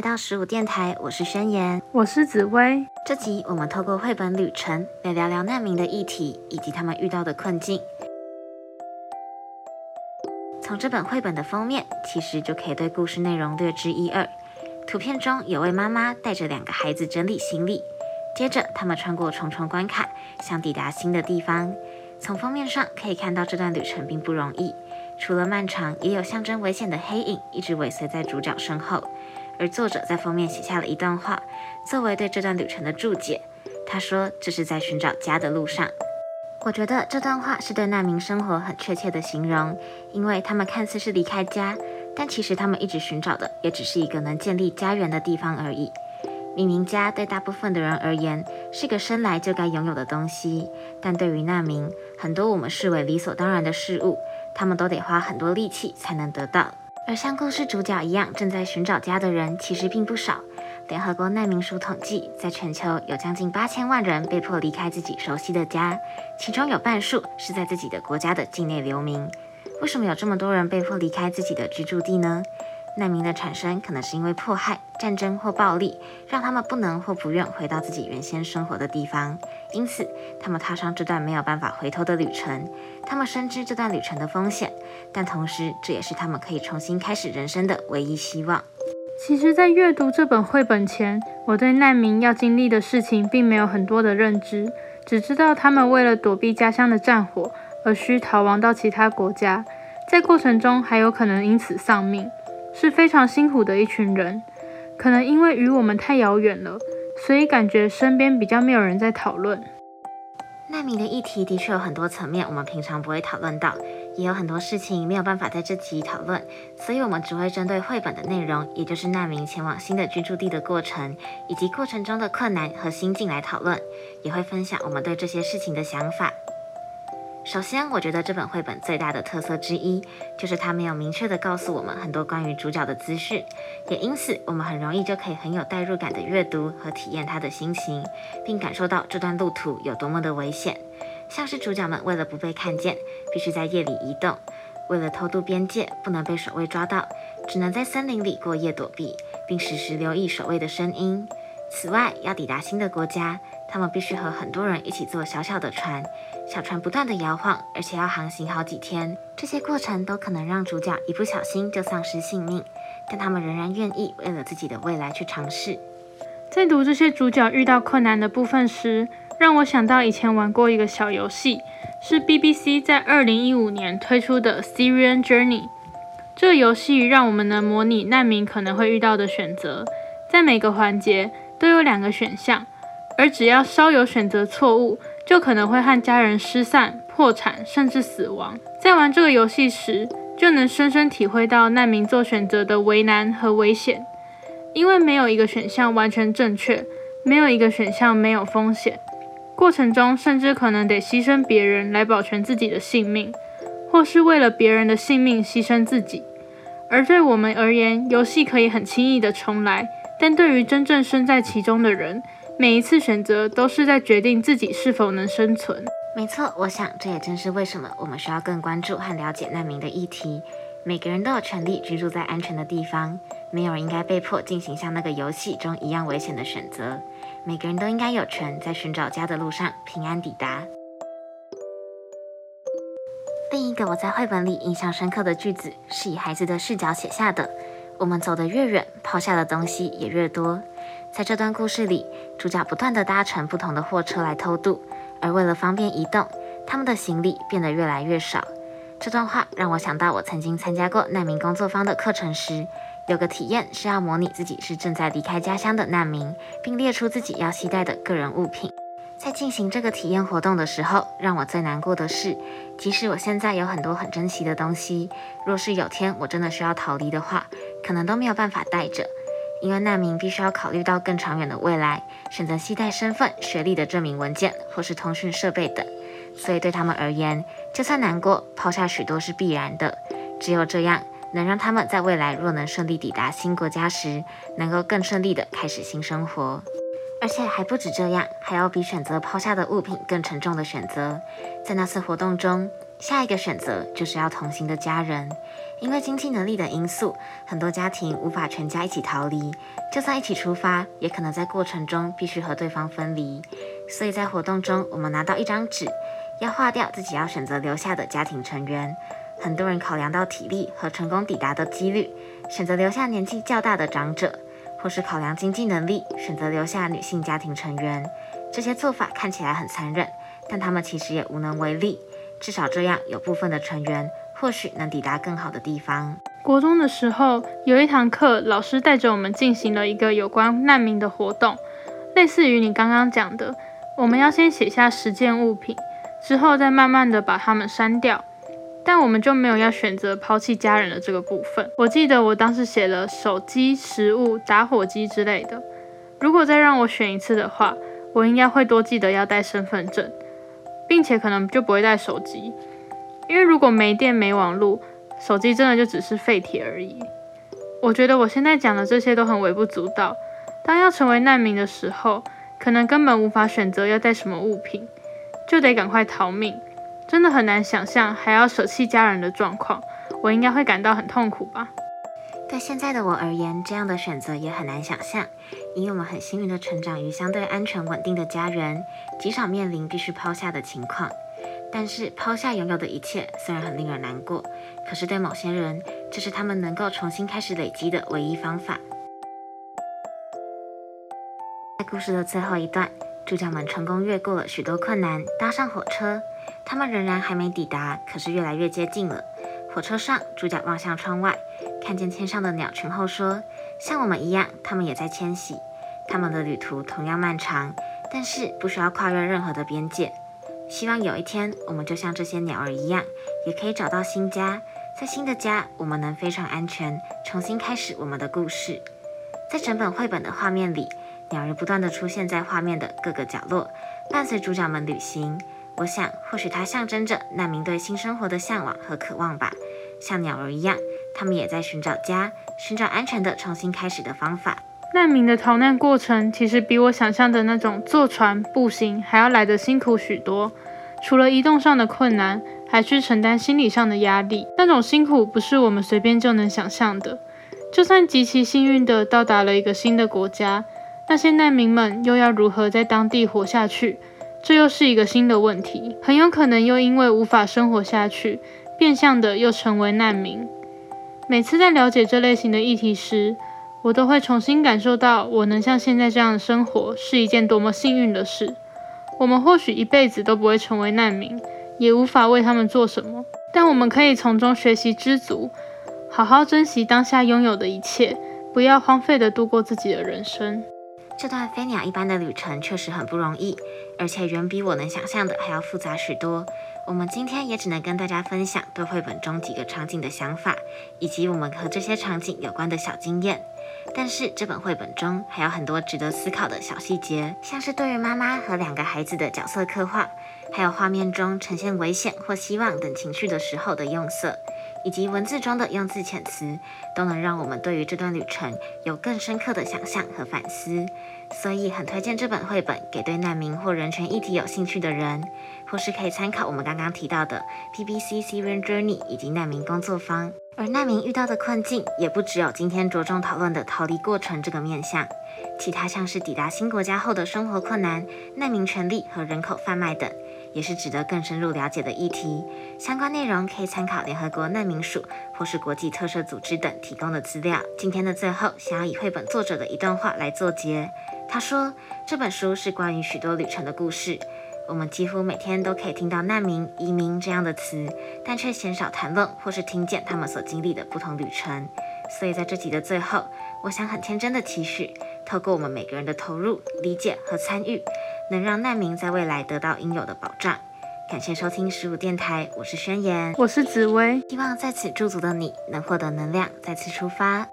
来到十五电台，我是宣言，我是紫薇。这集我们透过绘本旅程来聊聊难民的议题以及他们遇到的困境。从这本绘本的封面，其实就可以对故事内容略知一二。图片中有位妈妈带着两个孩子整理行李，接着他们穿过重重关卡，想抵达新的地方。从封面上可以看到，这段旅程并不容易。除了漫长，也有象征危险的黑影一直尾随在主角身后。而作者在封面写下了一段话，作为对这段旅程的注解。他说：“这是在寻找家的路上。”我觉得这段话是对难民生活很确切的形容，因为他们看似是离开家，但其实他们一直寻找的也只是一个能建立家园的地方而已。明明家对大部分的人而言是个生来就该拥有的东西，但对于难民，很多我们视为理所当然的事物。他们都得花很多力气才能得到，而像故事主角一样正在寻找家的人其实并不少。联合国难民署统计，在全球有将近八千万人被迫离开自己熟悉的家，其中有半数是在自己的国家的境内流民。为什么有这么多人被迫离开自己的居住地呢？难民的产生可能是因为迫害、战争或暴力，让他们不能或不愿回到自己原先生活的地方，因此他们踏上这段没有办法回头的旅程。他们深知这段旅程的风险，但同时这也是他们可以重新开始人生的唯一希望。其实，在阅读这本绘本前，我对难民要经历的事情并没有很多的认知，只知道他们为了躲避家乡的战火而需逃亡到其他国家，在过程中还有可能因此丧命。是非常辛苦的一群人，可能因为与我们太遥远了，所以感觉身边比较没有人在讨论。难民的议题的确有很多层面，我们平常不会讨论到，也有很多事情没有办法在这集讨论，所以我们只会针对绘本的内容，也就是难民前往新的居住地的过程，以及过程中的困难和心境来讨论，也会分享我们对这些事情的想法。首先，我觉得这本绘本最大的特色之一，就是它没有明确的告诉我们很多关于主角的资讯，也因此我们很容易就可以很有代入感的阅读和体验他的心情，并感受到这段路途有多么的危险。像是主角们为了不被看见，必须在夜里移动；为了偷渡边界，不能被守卫抓到，只能在森林里过夜躲避，并时时留意守卫的声音。此外，要抵达新的国家。他们必须和很多人一起坐小小的船，小船不断的摇晃，而且要航行好几天。这些过程都可能让主角一不小心就丧失性命，但他们仍然愿意为了自己的未来去尝试。在读这些主角遇到困难的部分时，让我想到以前玩过一个小游戏，是 BBC 在二零一五年推出的 Syrian Journey。这个游戏让我们能模拟难民可能会遇到的选择，在每个环节都有两个选项。而只要稍有选择错误，就可能会和家人失散、破产，甚至死亡。在玩这个游戏时，就能深深体会到难民做选择的为难和危险，因为没有一个选项完全正确，没有一个选项没有风险。过程中甚至可能得牺牲别人来保全自己的性命，或是为了别人的性命牺牲自己。而对我们而言，游戏可以很轻易的重来，但对于真正身在其中的人，每一次选择都是在决定自己是否能生存。没错，我想这也正是为什么我们需要更关注和了解难民的议题。每个人都有权利居住在安全的地方，没有人应该被迫进行像那个游戏中一样危险的选择。每个人都应该有权在寻找家的路上平安抵达。另一个我在绘本里印象深刻的句子是以孩子的视角写下的：“我们走得越远，抛下的东西也越多。”在这段故事里，主角不断地搭乘不同的货车来偷渡，而为了方便移动，他们的行李变得越来越少。这段话让我想到，我曾经参加过难民工作坊的课程时，有个体验是要模拟自己是正在离开家乡的难民，并列出自己要携带的个人物品。在进行这个体验活动的时候，让我最难过的是，即使我现在有很多很珍惜的东西，若是有天我真的需要逃离的话，可能都没有办法带着。因为难民必须要考虑到更长远的未来，选择携带身份、学历的证明文件或是通讯设备等，所以对他们而言，就算难过，抛下许多是必然的。只有这样，能让他们在未来若能顺利抵达新国家时，能够更顺利的开始新生活。而且还不止这样，还要比选择抛下的物品更沉重的选择。在那次活动中，下一个选择就是要同行的家人，因为经济能力的因素，很多家庭无法全家一起逃离，就算一起出发，也可能在过程中必须和对方分离。所以在活动中，我们拿到一张纸，要划掉自己要选择留下的家庭成员。很多人考量到体力和成功抵达的几率，选择留下年纪较大的长者，或是考量经济能力，选择留下女性家庭成员。这些做法看起来很残忍，但他们其实也无能为力。至少这样，有部分的成员或许能抵达更好的地方。国中的时候，有一堂课，老师带着我们进行了一个有关难民的活动，类似于你刚刚讲的，我们要先写下十件物品，之后再慢慢的把它们删掉。但我们就没有要选择抛弃家人的这个部分。我记得我当时写了手机、食物、打火机之类的。如果再让我选一次的话，我应该会多记得要带身份证。并且可能就不会带手机，因为如果没电没网络，手机真的就只是废铁而已。我觉得我现在讲的这些都很微不足道。当要成为难民的时候，可能根本无法选择要带什么物品，就得赶快逃命。真的很难想象还要舍弃家人的状况，我应该会感到很痛苦吧。对现在的我而言，这样的选择也很难想象，因为我们很幸运的成长于相对安全稳定的家人，极少面临必须抛下的情况。但是抛下拥有的一切，虽然很令人难过，可是对某些人，这是他们能够重新开始累积的唯一方法。在故事的最后一段，主角们成功越过了许多困难，搭上火车。他们仍然还没抵达，可是越来越接近了。火车上，主角望向窗外。看见天上的鸟群后说：“像我们一样，他们也在迁徙。他们的旅途同样漫长，但是不需要跨越任何的边界。希望有一天，我们就像这些鸟儿一样，也可以找到新家。在新的家，我们能非常安全，重新开始我们的故事。在整本绘本的画面里，鸟儿不断地出现在画面的各个角落，伴随主角们旅行。我想，或许它象征着难民对新生活的向往和渴望吧，像鸟儿一样。”他们也在寻找家，寻找安全的重新开始的方法。难民的逃难过程其实比我想象的那种坐船、步行还要来得辛苦许多。除了移动上的困难，还去承担心理上的压力。那种辛苦不是我们随便就能想象的。就算极其幸运地到达了一个新的国家，那些难民们又要如何在当地活下去？这又是一个新的问题。很有可能又因为无法生活下去，变相的又成为难民。每次在了解这类型的议题时，我都会重新感受到，我能像现在这样的生活是一件多么幸运的事。我们或许一辈子都不会成为难民，也无法为他们做什么，但我们可以从中学习知足，好好珍惜当下拥有的一切，不要荒废的度过自己的人生。这段飞鸟一般的旅程确实很不容易，而且远比我能想象的还要复杂许多。我们今天也只能跟大家分享对绘本中几个场景的想法，以及我们和这些场景有关的小经验。但是这本绘本中还有很多值得思考的小细节，像是对于妈妈和两个孩子的角色刻画，还有画面中呈现危险或希望等情绪的时候的用色，以及文字中的用字遣词，都能让我们对于这段旅程有更深刻的想象和反思。所以很推荐这本绘本给对难民或人权议题有兴趣的人。或是可以参考我们刚刚提到的 PBC Syrian Journey 以及难民工作坊，而难民遇到的困境也不只有今天着重讨论的逃离过程这个面向，其他像是抵达新国家后的生活困难、难民权利和人口贩卖等，也是值得更深入了解的议题。相关内容可以参考联合国难民署或是国际特赦组织等提供的资料。今天的最后，想要以绘本作者的一段话来作结，他说：“这本书是关于许多旅程的故事。”我们几乎每天都可以听到难民、移民这样的词，但却鲜少谈论或是听见他们所经历的不同旅程。所以在这集的最后，我想很天真的提示，透过我们每个人的投入、理解和参与，能让难民在未来得到应有的保障。感谢收听十五电台，我是宣言，我是紫薇，希望在此驻足的你能获得能量，再次出发。